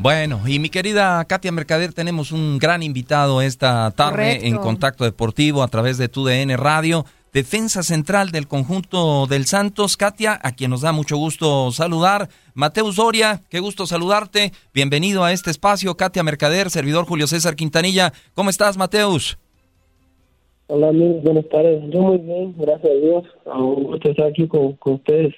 Bueno, y mi querida Katia Mercader, tenemos un gran invitado esta tarde en Contacto Deportivo a través de TUDN Radio. Defensa central del conjunto del Santos, Katia, a quien nos da mucho gusto saludar. Mateus Doria, qué gusto saludarte. Bienvenido a este espacio. Katia Mercader, servidor Julio César Quintanilla. ¿Cómo estás, Mateus? Hola, amigos, buenas tardes. Yo muy bien, gracias a Dios. Un gusto estar aquí con ustedes.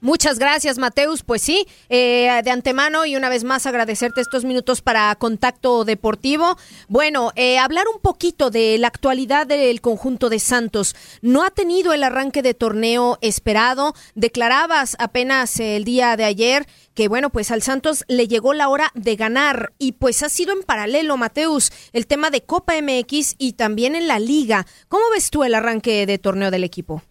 Muchas gracias, Mateus. Pues sí, eh, de antemano y una vez más agradecerte estos minutos para Contacto Deportivo. Bueno, eh, hablar un poquito de la actualidad del conjunto de Santos. No ha tenido el arranque de torneo esperado. Declarabas apenas el día de ayer que bueno, pues al Santos le llegó la hora de ganar y pues ha sido en paralelo, Mateus, el tema de Copa MX y también en la liga. ¿Cómo ves tú el arranque de torneo del equipo?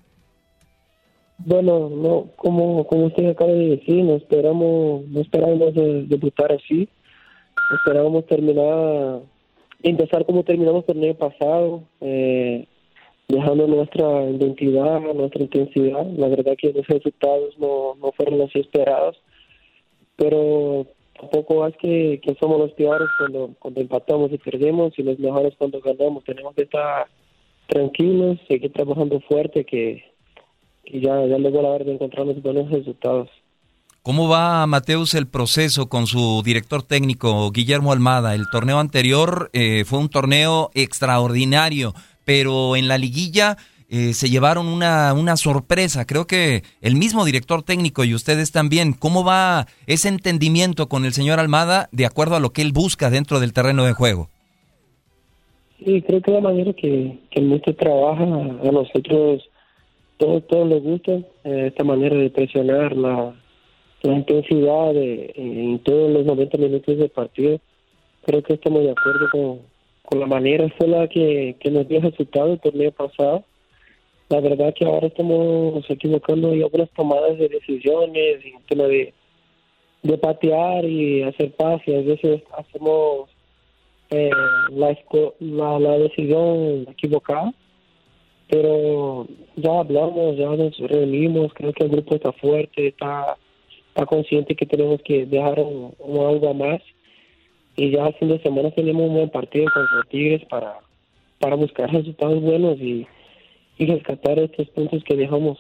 Bueno, no, como, como usted acaba de decir, no esperamos, no esperábamos debutar así. Esperábamos terminar, empezar como terminamos el año pasado, eh, dejando nuestra identidad, nuestra intensidad. La verdad que los resultados no, no fueron los esperados, pero tampoco es que, que somos los peores cuando, cuando empatamos y perdemos y los mejores cuando ganamos. Tenemos que estar tranquilos, seguir trabajando fuerte, que y ya, ya luego la hora de encontrar los buenos resultados. ¿Cómo va, Mateus, el proceso con su director técnico, Guillermo Almada? El torneo anterior eh, fue un torneo extraordinario, pero en la liguilla eh, se llevaron una, una sorpresa. Creo que el mismo director técnico y ustedes también. ¿Cómo va ese entendimiento con el señor Almada de acuerdo a lo que él busca dentro del terreno de juego? Sí, creo que la manera que, que el trabaja a nosotros todo, todo les gusta eh, esta manera de presionar la, intensidad de, en todos los 90 minutos del partido. Creo que estamos de acuerdo con, con la manera fue la que, que nos dio resultado el torneo pasado. La verdad que ahora estamos equivocando en algunas tomadas de decisiones, en tema de, de patear y hacer pases. A veces hacemos eh, la, la, la decisión equivocada pero ya hablamos, ya nos reunimos, creo que el grupo está fuerte, está, está consciente que tenemos que dejar un, algo más y ya el fin de semana tenemos un buen partido con los Tigres para, para buscar resultados buenos y, y rescatar estos puntos que dejamos.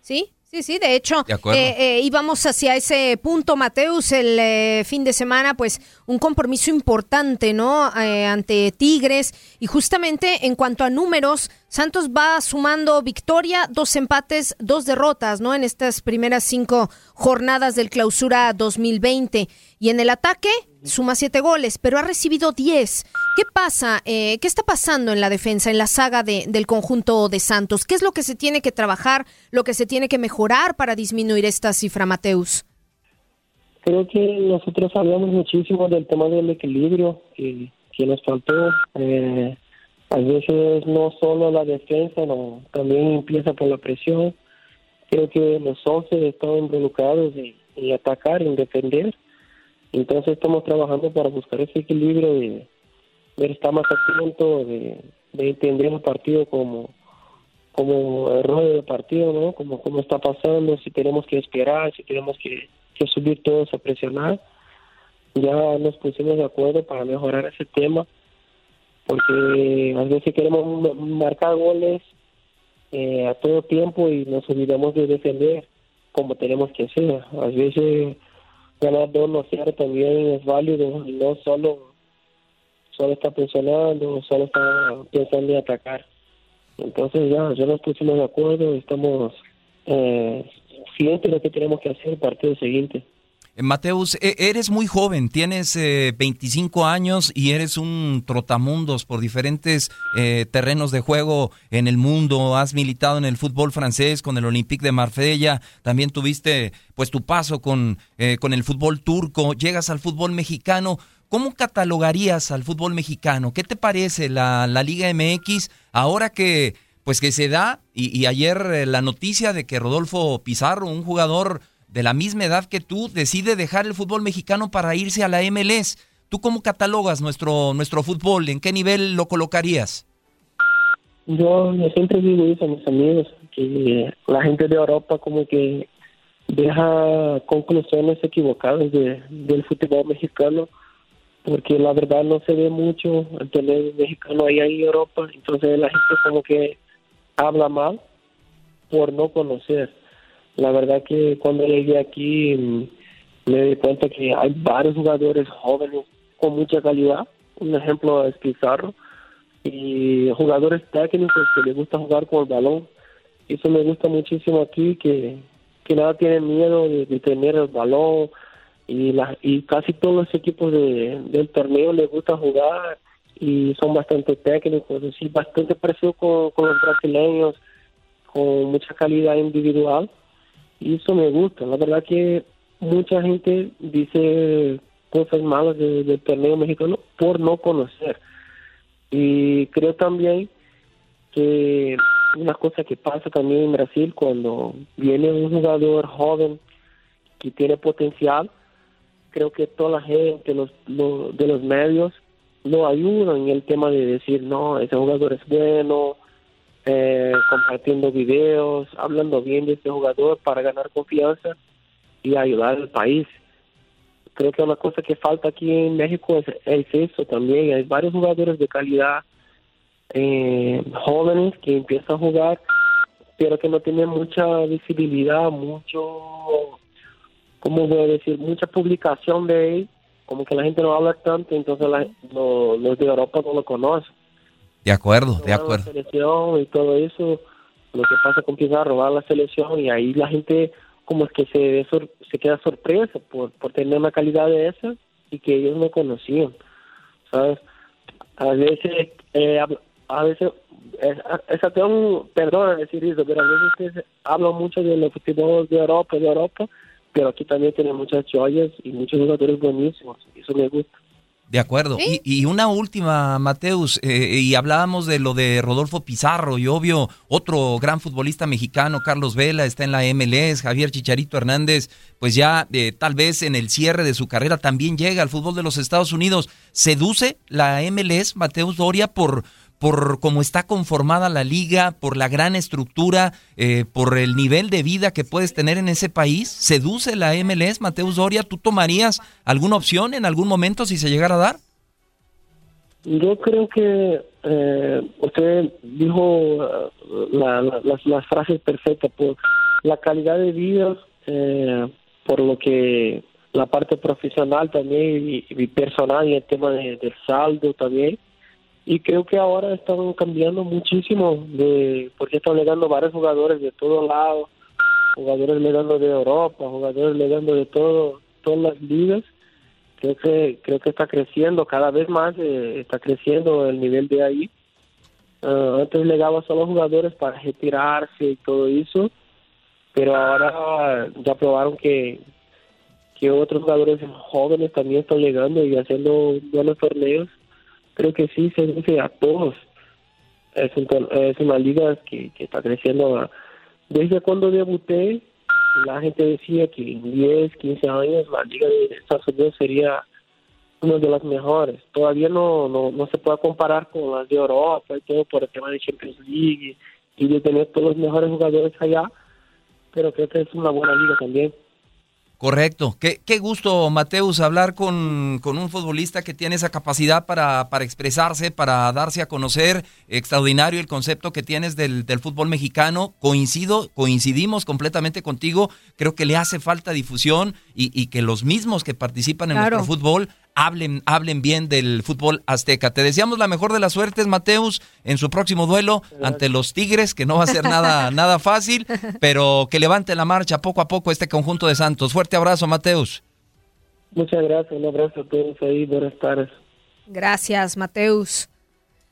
Sí, Sí, sí, de hecho, eh, eh, íbamos hacia ese punto, Mateus, el eh, fin de semana, pues un compromiso importante, ¿no? ante Tigres. Y justamente en cuanto a números, Santos va sumando victoria, dos empates, dos derrotas, ¿no? En estas primeras cinco jornadas del clausura 2020. Y en el ataque suma siete goles, pero ha recibido diez. ¿Qué pasa? Eh, ¿Qué está pasando en la defensa, en la saga de, del conjunto de Santos? ¿Qué es lo que se tiene que trabajar, lo que se tiene que mejorar para disminuir esta cifra, Mateus? Creo que nosotros hablamos muchísimo del tema del equilibrio que, que nos faltó. Eh, a veces no solo la defensa, no, también empieza por la presión. Creo que los 11 están involucrados en, atacar, en defender. Entonces estamos trabajando para buscar ese equilibrio de, estar más atento, de, entender el partido como como error del partido, ¿no? Como cómo está pasando, si tenemos que esperar, si tenemos que, que subir todos a presionar. Ya nos pusimos de acuerdo para mejorar ese tema porque a veces queremos marcar goles eh, a todo tiempo y nos olvidamos de defender como tenemos que hacer. A veces ganar dos no cero también es válido no solo solo está pensando, solo está pensando en atacar. Entonces ya, ya nos pusimos de acuerdo, estamos eh, lo que tenemos que hacer el partido siguiente. Eh, Mateus, e, eres muy joven, tienes 25 eh, años y eres un trotamundos por diferentes eh, terrenos de juego en el mundo. Has militado en el fútbol francés con el Olympique de Marsella. También tuviste pues tu paso con, con el fútbol turco. Llegas al fútbol mexicano. ¿Cómo catalogarías al fútbol mexicano? ¿Qué te parece la, la Liga MX ahora que pues que se da y, y ayer la noticia de que Rodolfo Pizarro, un jugador de la misma edad que tú decide dejar el fútbol mexicano para irse a la MLS. ¿Tú cómo catalogas nuestro, nuestro fútbol? ¿En qué nivel lo colocarías? Yo, siempre digo eso a mis amigos, que la gente de Europa como que deja conclusiones equivocadas de, del fútbol mexicano porque la verdad no se ve mucho el tener mexicano ahí en Europa, entonces la gente como que habla mal por no conocer. La verdad que cuando llegué aquí mm, me di cuenta que hay varios jugadores jóvenes con mucha calidad, un ejemplo es Pizarro, y jugadores técnicos que les gusta jugar con el balón. Eso me gusta muchísimo aquí, que, que nada tienen miedo de, tener el balón, y, la, y casi todos los equipos de, del torneo les gusta jugar y son bastante técnicos, así bastante parecidos con los brasileños, con mucha calidad individual y eso me gusta. La verdad que mucha gente dice cosas malas del torneo mexicano por no conocer. Y creo también que una cosa que pasa también en Brasil cuando viene un jugador joven que tiene potencial, creo que toda la gente los, de los medios lo ayudan en el tema de decir, no, ese jugador es bueno, eh, compartiendo videos, hablando bien de ese jugador para ganar confianza y ayudar al país. Creo que una cosa que falta aquí en México es, eso también. Hay varios jugadores de calidad eh, jóvenes que empiezan a jugar, pero que no tienen mucha visibilidad, mucho ¿cómo voy a decir? Mucha publicación de él, como que la gente no habla tanto, entonces los de Europa no lo conocen. De acuerdo, de acuerdo. La selección y todo eso, lo que pasa con Pizarro, robar la selección y ahí la gente como es que se, se queda sorpresa por, por tener una calidad de esa y que ellos no conocían, ¿sabes? A veces, eh, a veces, esa tengo, perdón decir eso, pero a veces hablo mucho de los fútbol de Europa, de Europa, pero aquí también tiene muchas joyas y muchos jugadores buenísimos, eso me gusta. De acuerdo. Y, una última, Mateus, eh, y hablábamos de lo de Rodolfo Pizarro y obvio, otro gran futbolista mexicano, Carlos Vela, está en la MLS, Javier Chicharito Hernández, pues ya eh, tal vez en el cierre de su carrera también llega al fútbol de los Estados Unidos. ¿Seduce la MLS, Mateus Doria, por, por cómo está conformada la liga, por la gran estructura, eh, por el nivel de vida que puedes tener en ese país? ¿Seduce la MLS, Mateus Doria? ¿Tú tomarías alguna opción en algún momento si se llegara a dar? Yo creo que eh, usted dijo uh, las, frases perfectas por la calidad de vida, eh, por lo que la parte profesional también y, personal y el tema del saldo también y creo que ahora están cambiando muchísimo de porque están llegando varios jugadores de todos lados jugadores llegando de Europa jugadores llegando de todo todas las ligas. Creo que creo que está creciendo cada vez más eh, está creciendo el nivel de ahí. Uh, antes llegaba solo jugadores para retirarse y todo eso pero ahora ya probaron que que otros jugadores jóvenes también están llegando y haciendo buenos torneos creo que sí se dice a todos. Es, es una liga que, que está creciendo. Desde cuando debuté, la gente decía que en 10, 15 años la liga de Estados Unidos sería una de las mejores. Todavía no, no, no se puede comparar con las de Europa y todo por el tema de Champions League y de tener todos los mejores jugadores allá, pero creo que es una buena liga también. Correcto. Qué, qué gusto, Mateus, hablar con, un futbolista que tiene esa capacidad para, para, expresarse, para darse a conocer. Extraordinario el concepto que tienes del, del, fútbol mexicano. Coincido, coincidimos completamente contigo. Creo que le hace falta difusión y, y que los mismos que participan en nuestro fútbol hablen, hablen bien del fútbol azteca. Te deseamos la mejor de las suertes, Mateus, en su próximo duelo ante los Tigres, que no va a ser nada, nada fácil, pero que levante la marcha poco a poco este conjunto de Santos. Fuerte abrazo, Mateus. Muchas gracias, un abrazo a todos ahí, buenas tardes. Gracias, Mateus.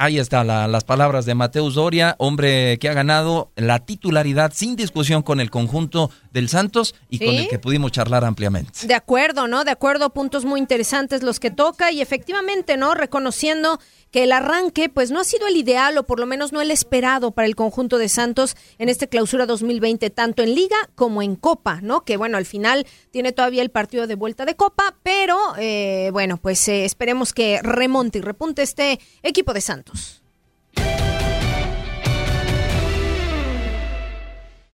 Ahí están las palabras de Mateus Doria, hombre que ha ganado la titularidad sin discusión con el conjunto del Santos y con el que pudimos charlar ampliamente. De acuerdo, ¿no? De acuerdo, puntos muy interesantes los que toca y efectivamente, ¿no? Reconociendo que el arranque pues no ha sido el ideal o por lo menos no el esperado para el conjunto de Santos en este clausura 2020, tanto en liga como en copa, ¿no? Que bueno, al final tiene todavía el partido de vuelta de copa, pero eh, bueno, pues eh, esperemos que remonte y repunte este equipo de Santos.